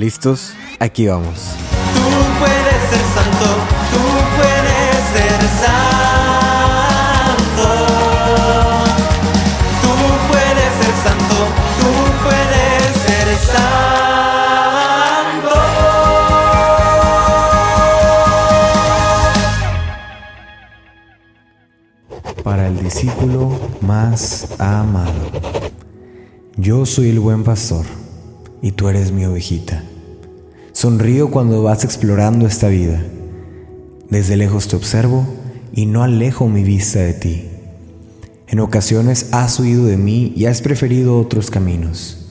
¿Listos? Aquí vamos. Tú puedes ser santo, tú puedes ser santo. Tú puedes ser santo, tú puedes ser santo. Para el discípulo más amado. Yo soy el buen pastor y tú eres mi ovejita. Sonrío cuando vas explorando esta vida. Desde lejos te observo y no alejo mi vista de ti. En ocasiones has huido de mí y has preferido otros caminos.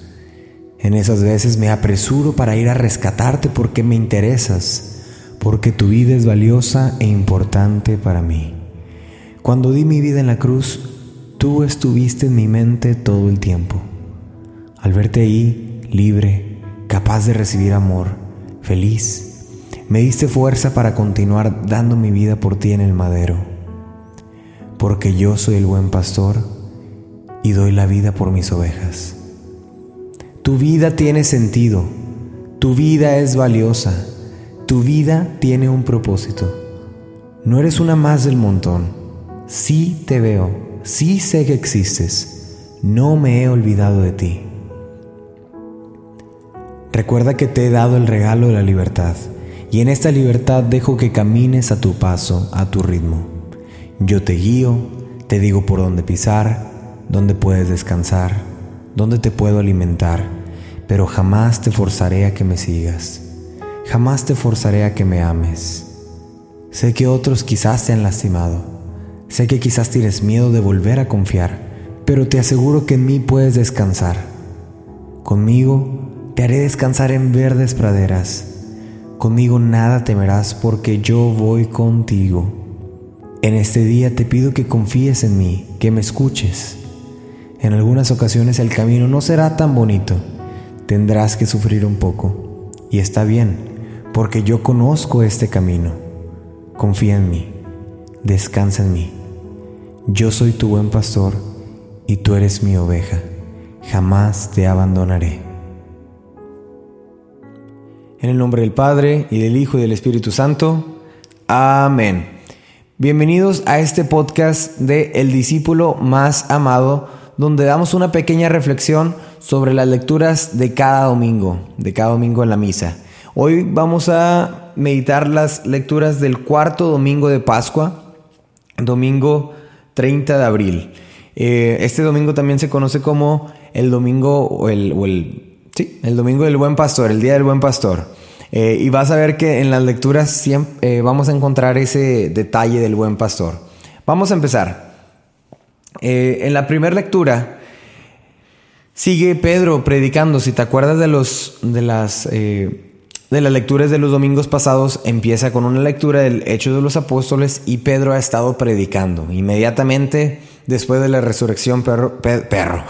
En esas veces me apresuro para ir a rescatarte porque me interesas, porque tu vida es valiosa e importante para mí. Cuando di mi vida en la cruz, tú estuviste en mi mente todo el tiempo. Al verte ahí, libre, capaz de recibir amor, feliz, me diste fuerza para continuar dando mi vida por ti en el madero. Porque yo soy el buen pastor y doy la vida por mis ovejas. Tu vida tiene sentido, tu vida es valiosa, tu vida tiene un propósito. No eres una más del montón. Sí te veo, sí sé que existes, no me he olvidado de ti. Recuerda que te he dado el regalo de la libertad, y en esta libertad dejo que camines a tu paso, a tu ritmo. Yo te guío, te digo por dónde pisar, dónde puedes descansar, dónde te puedo alimentar, pero jamás te forzaré a que me sigas, jamás te forzaré a que me ames. Sé que otros quizás te han lastimado, sé que quizás tienes miedo de volver a confiar, pero te aseguro que en mí puedes descansar. Conmigo te haré descansar en verdes praderas. Conmigo nada temerás porque yo voy contigo. En este día te pido que confíes en mí, que me escuches. En algunas ocasiones el camino no será tan bonito. Tendrás que sufrir un poco. Y está bien, porque yo conozco este camino. Confía en mí. Descansa en mí. Yo soy tu buen pastor y tú eres mi oveja. Jamás te abandonaré. En el nombre del Padre, y del Hijo, y del Espíritu Santo. Amén. Bienvenidos a este podcast de El discípulo más amado, donde damos una pequeña reflexión sobre las lecturas de cada domingo, de cada domingo en la misa. Hoy vamos a meditar las lecturas del cuarto domingo de Pascua, domingo 30 de abril. Eh, este domingo también se conoce como el domingo o el, o el Sí, el domingo del buen pastor, el día del buen pastor. Eh, y vas a ver que en las lecturas siempre, eh, vamos a encontrar ese detalle del buen pastor. Vamos a empezar. Eh, en la primera lectura sigue Pedro predicando. Si te acuerdas de, los, de, las, de las lecturas de los domingos pasados, empieza con una lectura del Hecho de los Apóstoles y Pedro ha estado predicando. Inmediatamente después de la resurrección, perro.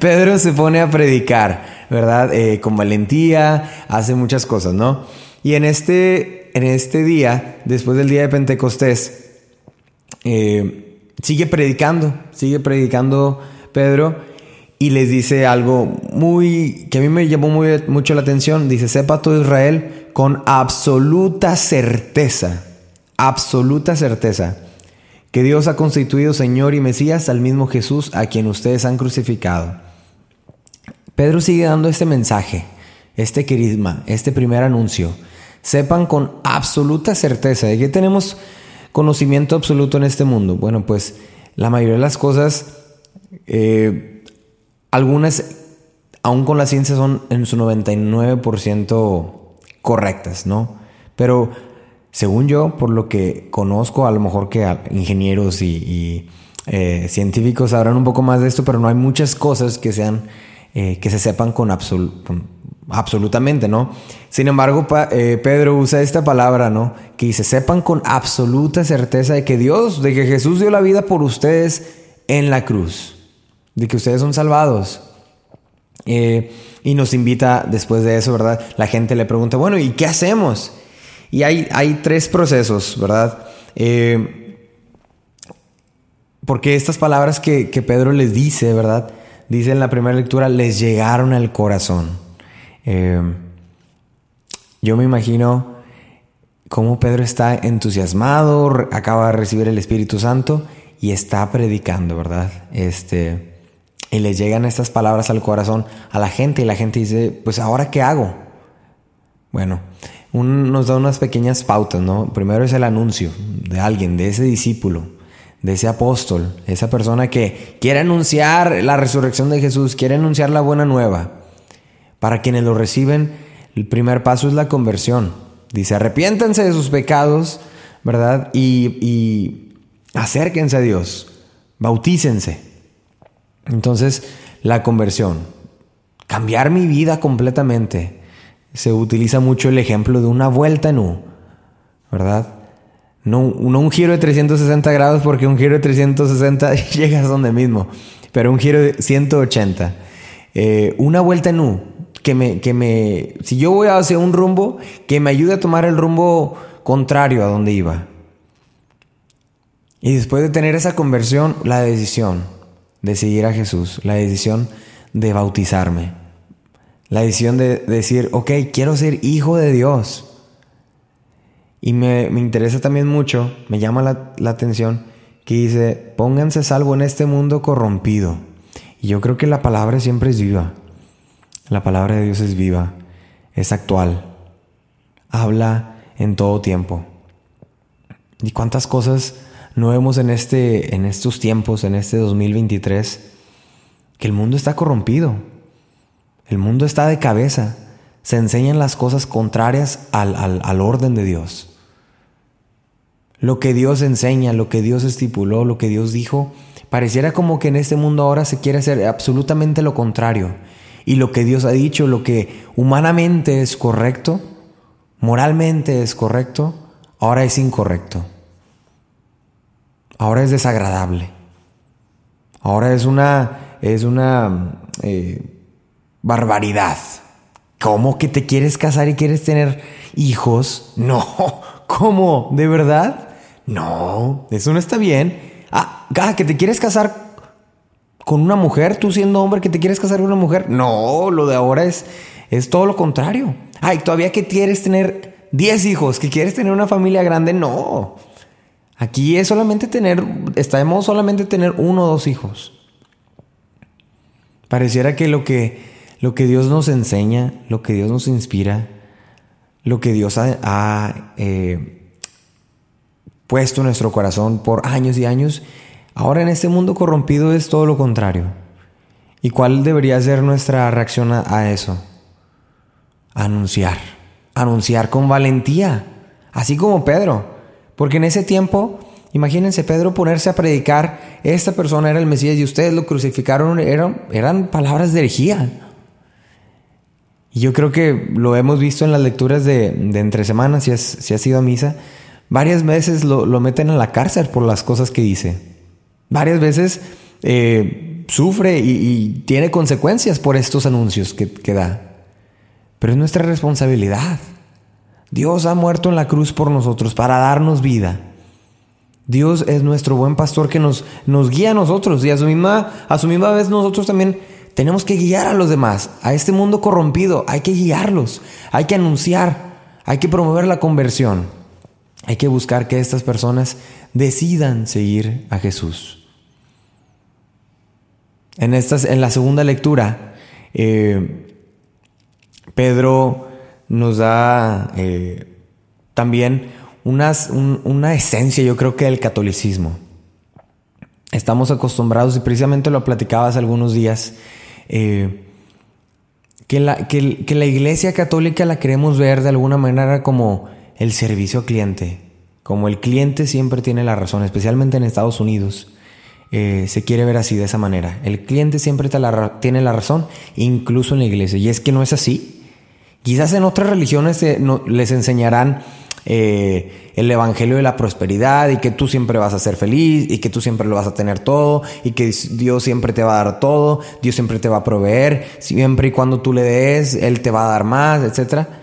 Pedro se pone a predicar, ¿verdad? Eh, con valentía, hace muchas cosas, ¿no? Y en este, en este día, después del día de Pentecostés, eh, sigue predicando, sigue predicando Pedro y les dice algo muy que a mí me llamó mucho la atención. Dice, sepa todo Israel con absoluta certeza, absoluta certeza que Dios ha constituido Señor y Mesías al mismo Jesús a quien ustedes han crucificado. Pedro sigue dando este mensaje, este querisma, este primer anuncio. Sepan con absoluta certeza de que tenemos conocimiento absoluto en este mundo. Bueno, pues la mayoría de las cosas, eh, algunas, aún con la ciencia, son en su 99% correctas, ¿no? Pero según yo, por lo que conozco, a lo mejor que ingenieros y, eh, científicos sabrán un poco más de esto, pero no hay muchas cosas que sean eh, que se sepan con, absolutamente, ¿no? Sin embargo, eh, Pedro usa esta palabra, ¿no? Que dice, sepan con absoluta certeza de que Dios, de que Jesús dio la vida por ustedes en la cruz, de que ustedes son salvados. y nos invita después de eso, ¿verdad? La gente le pregunta, bueno, ¿y qué hacemos? Y hay, hay tres procesos, ¿verdad? Eh, porque estas palabras que, Pedro les dice, ¿verdad? Dice en la primera lectura, les llegaron al corazón. Eh, Yo me imagino cómo Pedro está entusiasmado, acaba de recibir el Espíritu Santo y está predicando, ¿verdad? Este, y le llegan estas palabras al corazón a la gente y la gente dice, pues ahora qué hago? Bueno, nos da unas pequeñas pautas, ¿no? Primero es el anuncio de alguien, de ese discípulo, de ese apóstol, esa persona que quiere anunciar la resurrección de Jesús, quiere anunciar la buena nueva. Para quienes lo reciben, el primer paso es la conversión. Dice, arrepiéntanse de sus pecados, ¿verdad? Y, y acérquense a Dios, bautícense. Entonces, la conversión, cambiar mi vida completamente. Se utiliza mucho el ejemplo de una vuelta en U, ¿verdad? No, un giro de 360 grados porque un giro de 360 llegas donde mismo, pero un giro de 180. Eh, una vuelta en U, que me, que me, si yo voy hacia un rumbo, que me ayude a tomar el rumbo contrario a donde iba. Y después de tener esa conversión, la decisión de seguir a Jesús, la decisión de bautizarme, la decisión de decir, ok, quiero ser hijo de Dios. Y me, interesa también mucho, me llama la, la atención, que dice, pónganse salvo en este mundo corrompido. Y yo creo que la palabra siempre es viva. La palabra de Dios es viva, es actual, habla en todo tiempo. ¿Y cuántas cosas no vemos en, este, en estos tiempos, en este 2023, que el mundo está corrompido, el mundo está de cabeza, se enseñan las cosas contrarias al, al orden de Dios. Lo que Dios enseña, lo que Dios estipuló, lo que Dios dijo, pareciera como que en este mundo ahora se quiere hacer absolutamente lo contrario. Y lo que Dios ha dicho, lo que humanamente es correcto, moralmente es correcto, ahora es incorrecto ahora es desagradable. Ahora es una, es una eh, barbaridad. ¿Cómo que te quieres casar y quieres tener hijos? No, ¿cómo? ¿De verdad? No, eso no está bien. Ah, ah, que te quieres casar con una mujer, tú siendo hombre que te quieres casar con una mujer. No, lo de ahora es, es todo lo contrario. Ay, todavía que quieres tener 10 hijos, que quieres tener una familia grande. No, Aquí es solamente tener, estamos solamente tener uno o dos hijos. Pareciera que lo que, lo que Dios nos enseña, lo que Dios nos inspira, lo que Dios ha, eh, puesto en nuestro corazón por años y años, ahora en este mundo corrompido es todo lo contrario. ¿Y cuál debería ser nuestra reacción a, eso? Anunciar, anunciar con valentía, así como Pedro. Porque en ese tiempo, imagínense Pedro ponerse a predicar, esta persona era el Mesías y ustedes lo crucificaron, eran palabras de herejía. Y yo creo que lo hemos visto en las lecturas de, entre semanas, si has, si has ido a misa, varias veces lo, meten a la cárcel por las cosas que dice. Varias veces eh, sufre y, tiene consecuencias por estos anuncios que, da. Pero es nuestra responsabilidad. Dios ha muerto en la cruz por nosotros para darnos vida. Dios es nuestro buen pastor que nos, nos guía a nosotros y a su, misma, a su misma vez nosotros también tenemos que guiar a los demás. A este mundo corrompido hay que guiarlos, hay que anunciar, hay que promover la conversión. Hay que buscar que estas personas decidan seguir a Jesús. En, estas, en la segunda lectura, eh, Pedro nos da eh, también una esencia, yo creo que del catolicismo. Estamos acostumbrados, y precisamente lo platicaba hace algunos días, eh, que, la, que, la iglesia católica la queremos ver de alguna manera como el servicio al cliente, como el cliente siempre tiene la razón, especialmente en Estados Unidos. Eh, se quiere ver así, de esa manera. El cliente siempre tiene la razón, incluso en la iglesia. Y es que no es así. Quizás en otras religiones eh, les enseñarán eh, el evangelio de la prosperidad y que tú siempre vas a ser feliz y que tú siempre lo vas a tener todo y que Dios siempre te va a dar todo, Dios siempre te va a proveer, siempre y cuando tú le des, Él te va a dar más, etc.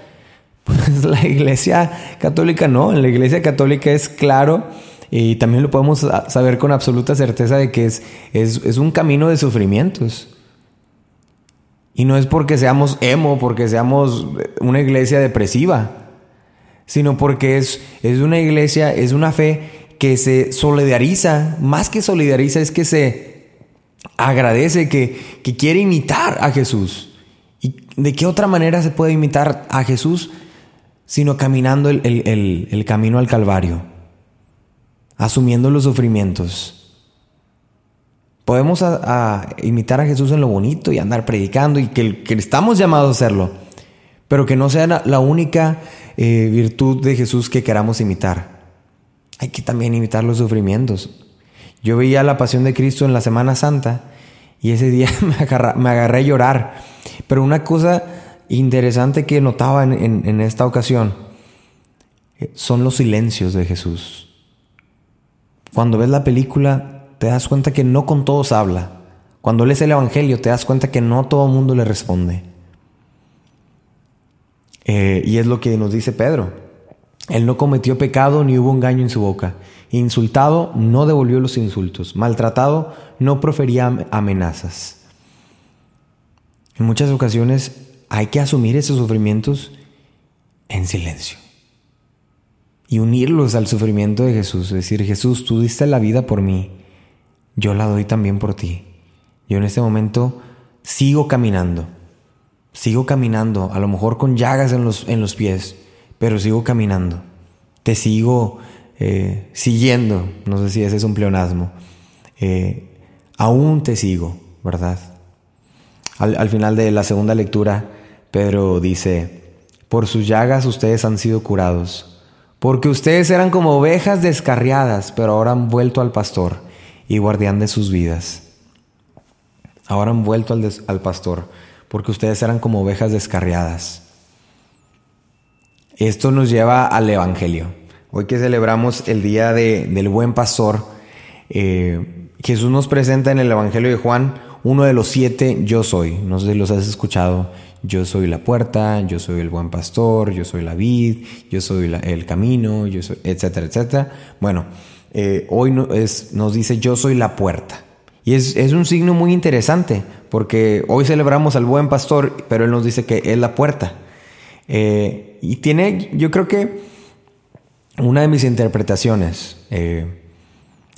Pues la iglesia católica no, en la iglesia católica es claro y también lo podemos saber con absoluta certeza de que es, es, es un camino de sufrimientos Y no es porque seamos emo, porque seamos una iglesia depresiva, sino porque es, es una iglesia, es una fe que se solidariza, más que solidariza, es que se agradece, que, que quiere imitar a Jesús. ¿Y de qué otra manera se puede imitar a Jesús? Sino caminando el, el, el camino al Calvario, asumiendo los sufrimientos Podemos imitar a Jesús en lo bonito y andar predicando y que, estamos llamados a hacerlo, pero que no sea la, única eh, virtud de Jesús que queramos imitar. Hay que también imitar los sufrimientos. Yo veía la pasión de Cristo en la Semana Santa y ese día me, agarré a llorar. Pero una cosa interesante que notaba en esta ocasión eh, son los silencios de Jesús. Cuando ves la película, te das cuenta que no con todos habla. Cuando lees el Evangelio te das cuenta que no todo el mundo le responde. Eh, y es lo que nos dice Pedro. Él no cometió pecado ni hubo engaño en su boca. Insultado no devolvió los insultos. Maltratado no profería amenazas. En muchas ocasiones hay que asumir esos sufrimientos en silencio y unirlos al sufrimiento de Jesús. Decir, Jesús, tú diste la vida por mí yo la doy también por ti. Yo en este momento sigo caminando, sigo caminando, a lo mejor con llagas en los, en los pies, pero sigo caminando. Te sigo eh, siguiendo, no sé si ese es un pleonasmo. Eh, aún te sigo, ¿verdad? Al, al final de la segunda lectura, Pedro dice, por sus llagas ustedes han sido curados, porque ustedes eran como ovejas descarriadas, pero ahora han vuelto al pastor y guardián de sus vidas. Ahora han vuelto al, pastor, porque ustedes eran como ovejas descarriadas. Esto nos lleva al Evangelio. Hoy que celebramos el día del buen pastor, eh, Jesús nos presenta en el Evangelio de Juan uno de los siete yo soy. No sé si los has escuchado. Yo soy la puerta, yo soy el buen pastor, yo soy la vid, yo soy el camino, yo etcétera, etcétera. Bueno, eh, hoy nos dice yo soy la puerta. Y es, un signo muy interesante, porque hoy celebramos al buen pastor, pero él nos dice que es la puerta. Eh, y tiene, yo creo que una de mis interpretaciones eh,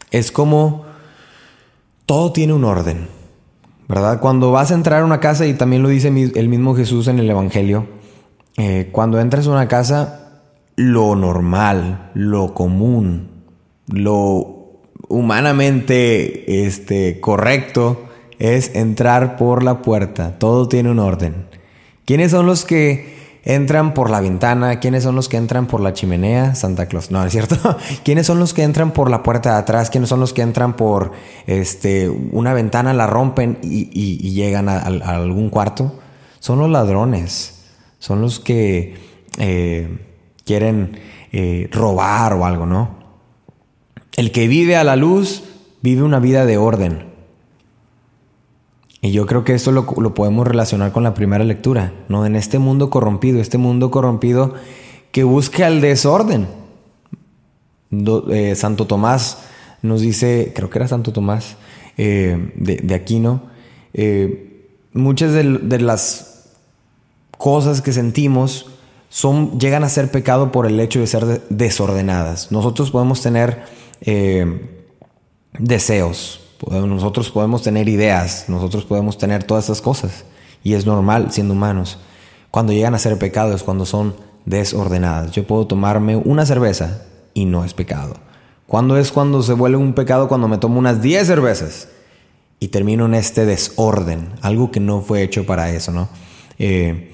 es como todo tiene un orden, ¿verdad? Cuando vas a entrar a una casa, y también lo dice el mismo Jesús en el Evangelio, cuando entras a una casa, lo normal, lo común, lo humanamente este, correcto es entrar por la puerta. Todo tiene un orden. ¿Quiénes son los que entran por la ventana? ¿Quiénes son los que entran por la chimenea? Santa Claus. No, es cierto. ¿Quiénes son los que entran por la puerta de atrás? ¿Quiénes son los que entran por este, una ventana, la rompen y, llegan a, algún cuarto? Son los ladrones. Son los que eh, quieren eh, robar o algo, ¿no? El que vive a la luz vive una vida de orden. Y yo creo que eso lo, podemos relacionar con la primera lectura, ¿no? En este mundo corrompido, este mundo corrompido que busca el desorden. Eh, Santo Tomás nos dice, creo que era Santo Tomás eh, de, Aquino, eh, muchas de, de, las cosas que sentimos son, llegan a ser pecado por el hecho de ser desordenadas. Nosotros podemos tener eh, deseos, nosotros podemos tener ideas, nosotros podemos tener todas esas cosas. Y es normal siendo humanos. Cuando llegan a ser pecados, cuando son desordenadas. Yo puedo tomarme una cerveza y no es pecado. ¿Cuándo es cuando se vuelve un pecado? Cuando me tomo unas 10 cervezas y termino en este desorden, algo que no fue hecho para eso, ¿no? Eh,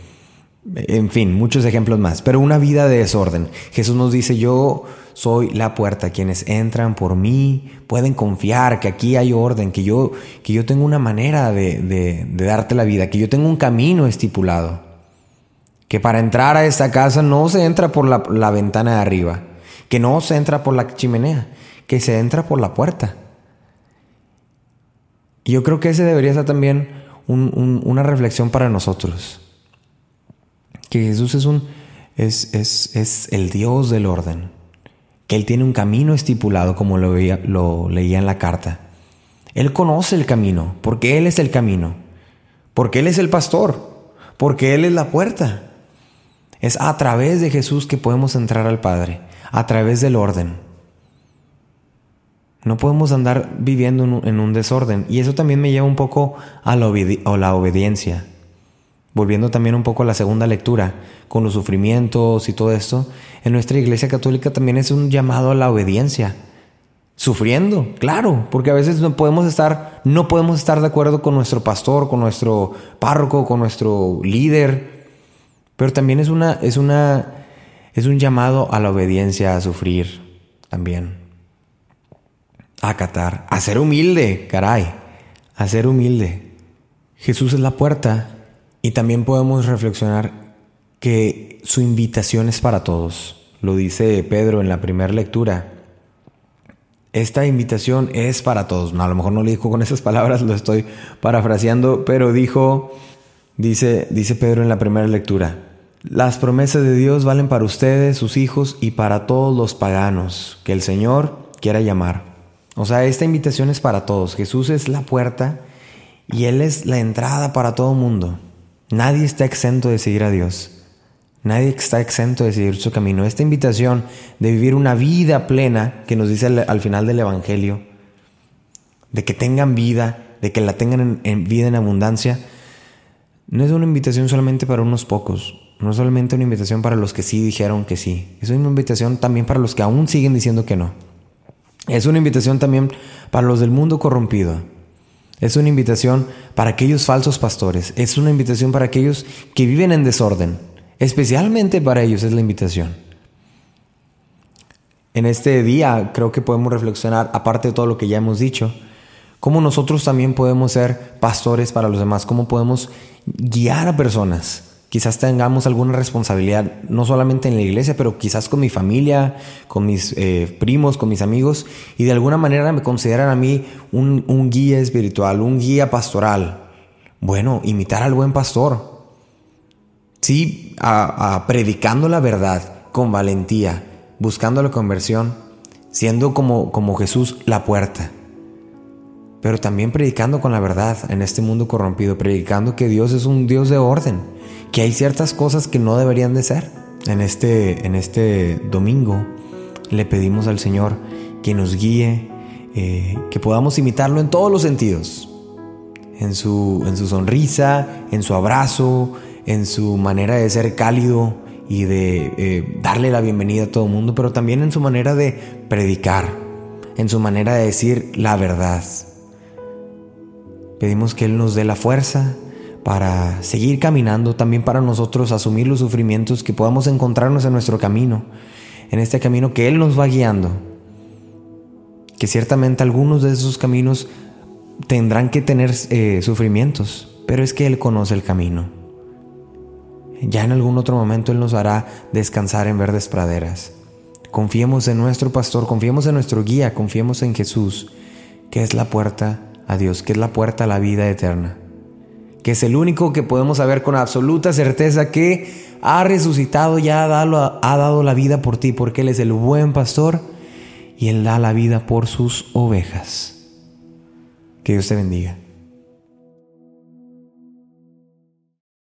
en fin, muchos ejemplos más, pero una vida de desorden. Jesús nos dice, yo soy la puerta, quienes entran por mí pueden confiar que aquí hay orden, que yo, que yo tengo una manera de, darte la vida, que yo tengo un camino estipulado, que para entrar a esta casa no se entra por la, ventana de arriba, que no se entra por la chimenea, que se entra por la puerta. Y yo creo que ese debería ser también una reflexión para nosotros que Jesús es un es, es, el Dios del orden, que Él tiene un camino estipulado como lo, veía, lo leía en la carta. Él conoce el camino, porque Él es el camino. Porque Él es el pastor, porque Él es la puerta. Es a través de Jesús que podemos entrar al Padre, a través del orden. No podemos andar viviendo en un desorden. Y eso también me lleva un poco a la, obediencia. Volviendo también un poco a la segunda lectura, con los sufrimientos y todo esto, en nuestra iglesia católica también es un llamado a la obediencia. Sufriendo, claro, porque a veces no podemos estar, no podemos estar de acuerdo con nuestro pastor, con nuestro párroco, con nuestro líder, pero también es una, es una, es un llamado a la obediencia, a sufrir también a acatar, a ser humilde, caray, a ser humilde. Jesús es la puerta y también podemos reflexionar que su invitación es para todos. Lo dice Pedro en la primera lectura. Esta invitación es para todos. a lo mejor no lo dijo con esas palabras, lo estoy parafraseando, pero dijo, dice, dice Pedro en la primera lectura, las promesas de Dios valen para ustedes, sus hijos y para todos los paganos que el Señor quiera llamar. O sea, esta invitación es para todos. Jesús es la puerta y Él es la entrada para todo mundo. Nadie está exento de seguir a Dios. Nadie está exento de seguir su camino. Esta invitación de vivir una vida plena que nos dice al, final del Evangelio, de que tengan vida, de que la tengan en vida en abundancia, no es una invitación solamente para unos pocos. No es solamente una invitación para los que sí dijeron que sí. Es una invitación también para los que aún siguen diciendo que no. Es una invitación también para los del mundo corrompido. Es una invitación para aquellos falsos pastores. Es una invitación para aquellos que viven en desorden. Especialmente para ellos es la invitación. En este día creo que podemos reflexionar, aparte de todo lo que ya hemos dicho, cómo nosotros también podemos ser pastores para los demás, cómo podemos guiar a personas quizás tengamos alguna responsabilidad, no solamente en la iglesia, pero quizás con mi familia, con mis eh, primos, con mis amigos, y de alguna manera me consideran a mí un, guía espiritual, un guía pastoral. Bueno, imitar al buen pastor. Sí, predicando la verdad con valentía, buscando la conversión, siendo como, como Jesús la puerta pero también predicando con la verdad en este mundo corrompido, predicando que Dios es un Dios de orden, que hay ciertas cosas que no deberían de ser. En este, en este domingo le pedimos al Señor que nos guíe, eh, que podamos imitarlo en todos los sentidos, en su, en su sonrisa, en su abrazo, en su manera de ser cálido y de eh, darle la bienvenida a todo el mundo, pero también en su manera de predicar, en su manera de decir la verdad. Pedimos que Él nos dé la fuerza, para seguir caminando, también para nosotros asumir los sufrimientos que podamos encontrarnos en nuestro camino, en este camino que Él nos va guiando. Que ciertamente algunos de esos caminos tendrán que tener eh, sufrimientos, pero es que Él conoce el camino. Ya en algún otro momento Él nos hará descansar en verdes praderas. Confiemos en nuestro pastor, confiemos en nuestro guía, confiemos en Jesús, que es la puerta a Dios, que es la puerta a la vida eterna que es el único que podemos saber con absoluta certeza que ha resucitado y ha dado, ha dado la vida por ti, porque Él es el buen pastor y Él da la vida por sus ovejas. Que Dios te bendiga.